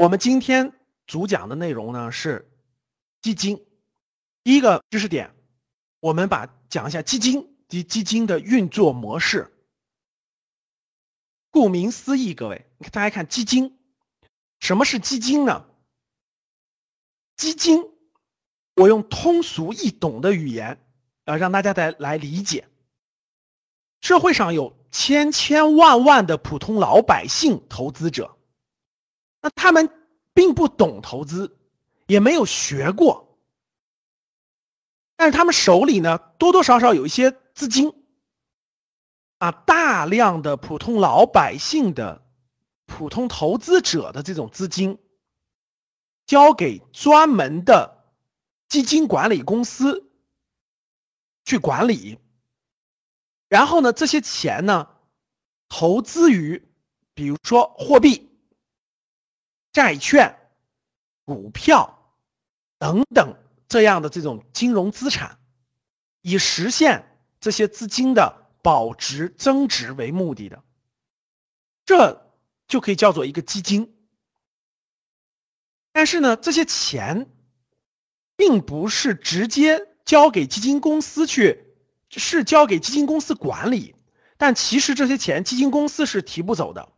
我们今天主讲的内容呢是基金。第一个知识点，我们把讲一下基金及基金的运作模式。顾名思义，各位，大家看基金，什么是基金呢？基金，我用通俗易懂的语言，呃，让大家来来理解。社会上有千千万万的普通老百姓投资者，那他们并不懂投资，也没有学过，但是他们手里呢，多多少少有一些资金。啊，大量的普通老百姓的普通投资者的这种资金，交给专门的基金管理公司去管理，然后呢，这些钱呢，投资于比如说货币、债券、股票等等这样的这种金融资产，以实现这些资金的。保值增值为目的的，这就可以叫做一个基金。但是呢，这些钱并不是直接交给基金公司去，是交给基金公司管理。但其实这些钱基金公司是提不走的，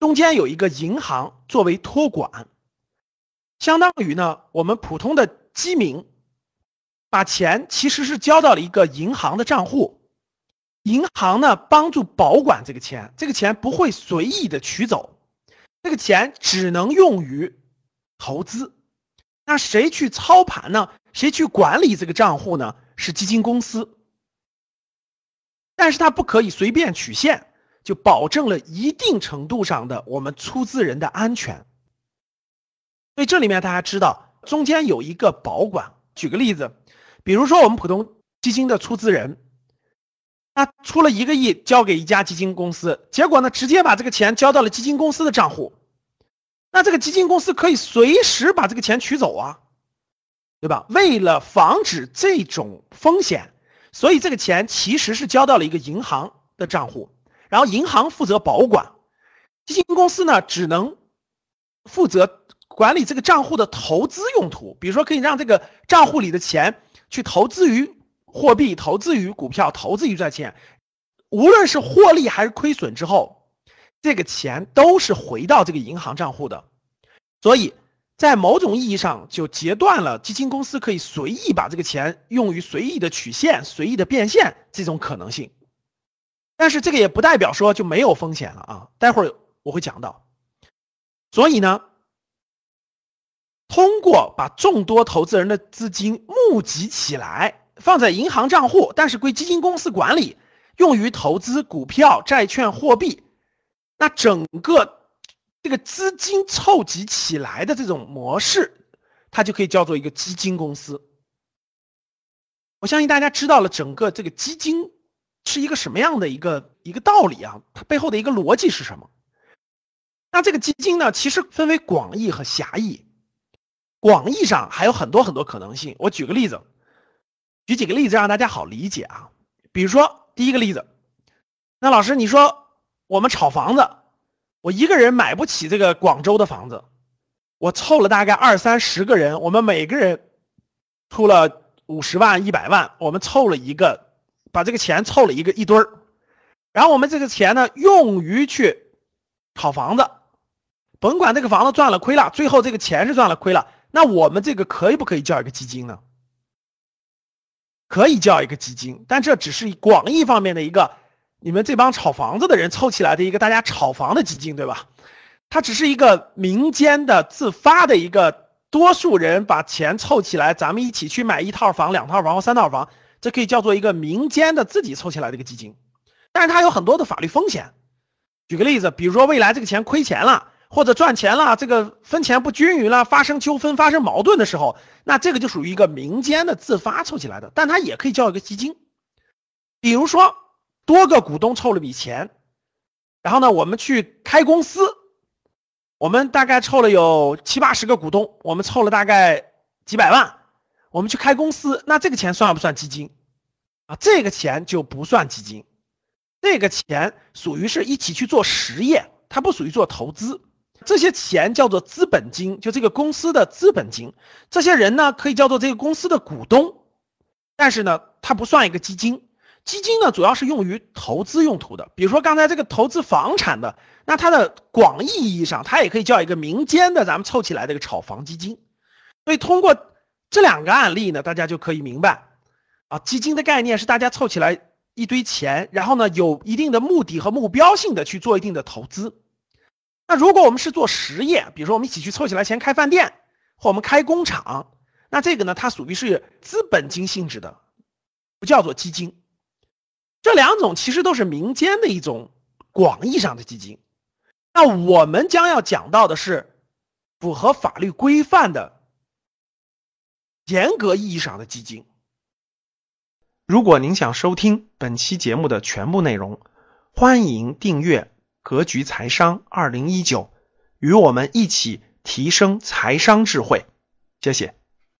中间有一个银行作为托管，相当于呢，我们普通的基民把钱其实是交到了一个银行的账户。银行呢，帮助保管这个钱，这个钱不会随意的取走，这个钱只能用于投资。那谁去操盘呢？谁去管理这个账户呢？是基金公司。但是它不可以随便取现，就保证了一定程度上的我们出资人的安全。所以这里面大家知道，中间有一个保管。举个例子，比如说我们普通基金的出资人。他出了一个亿交给一家基金公司，结果呢，直接把这个钱交到了基金公司的账户。那这个基金公司可以随时把这个钱取走啊，对吧？为了防止这种风险，所以这个钱其实是交到了一个银行的账户，然后银行负责保管，基金公司呢只能负责管理这个账户的投资用途，比如说可以让这个账户里的钱去投资于。货币投资于股票，投资于债券，无论是获利还是亏损之后，这个钱都是回到这个银行账户的，所以在某种意义上就截断了基金公司可以随意把这个钱用于随意的取现、随意的变现这种可能性。但是这个也不代表说就没有风险了啊，待会儿我会讲到。所以呢，通过把众多投资人的资金募集起来。放在银行账户，但是归基金公司管理，用于投资股票、债券、货币。那整个这个资金凑集起来的这种模式，它就可以叫做一个基金公司。我相信大家知道了整个这个基金是一个什么样的一个一个道理啊？它背后的一个逻辑是什么？那这个基金呢，其实分为广义和狭义。广义上还有很多很多可能性。我举个例子。举几个例子让大家好理解啊，比如说第一个例子，那老师你说我们炒房子，我一个人买不起这个广州的房子，我凑了大概二三十个人，我们每个人出了五十万一百万，我们凑了一个，把这个钱凑了一个一堆儿，然后我们这个钱呢用于去炒房子，甭管这个房子赚了亏了，最后这个钱是赚了亏了，那我们这个可以不可以叫一个基金呢？可以叫一个基金，但这只是广义方面的一个，你们这帮炒房子的人凑起来的一个大家炒房的基金，对吧？它只是一个民间的自发的一个，多数人把钱凑起来，咱们一起去买一套房、两套房或三套房，这可以叫做一个民间的自己凑起来的一个基金。但是它有很多的法律风险。举个例子，比如说未来这个钱亏钱了。或者赚钱了，这个分钱不均匀了，发生纠纷、发生矛盾的时候，那这个就属于一个民间的自发凑起来的，但它也可以叫一个基金。比如说，多个股东凑了笔钱，然后呢，我们去开公司，我们大概凑了有七八十个股东，我们凑了大概几百万，我们去开公司，那这个钱算不算基金？啊，这个钱就不算基金，这个钱属于是一起去做实业，它不属于做投资。这些钱叫做资本金，就这个公司的资本金。这些人呢，可以叫做这个公司的股东，但是呢，它不算一个基金。基金呢，主要是用于投资用途的。比如说刚才这个投资房产的，那它的广义意义上，它也可以叫一个民间的，咱们凑起来的一个炒房基金。所以通过这两个案例呢，大家就可以明白，啊，基金的概念是大家凑起来一堆钱，然后呢，有一定的目的和目标性的去做一定的投资。那如果我们是做实业，比如说我们一起去凑起来钱开饭店，或我们开工厂，那这个呢，它属于是资本金性质的，不叫做基金。这两种其实都是民间的一种广义上的基金。那我们将要讲到的是符合法律规范的严格意义上的基金。如果您想收听本期节目的全部内容，欢迎订阅。格局财商二零一九，与我们一起提升财商智慧。谢谢。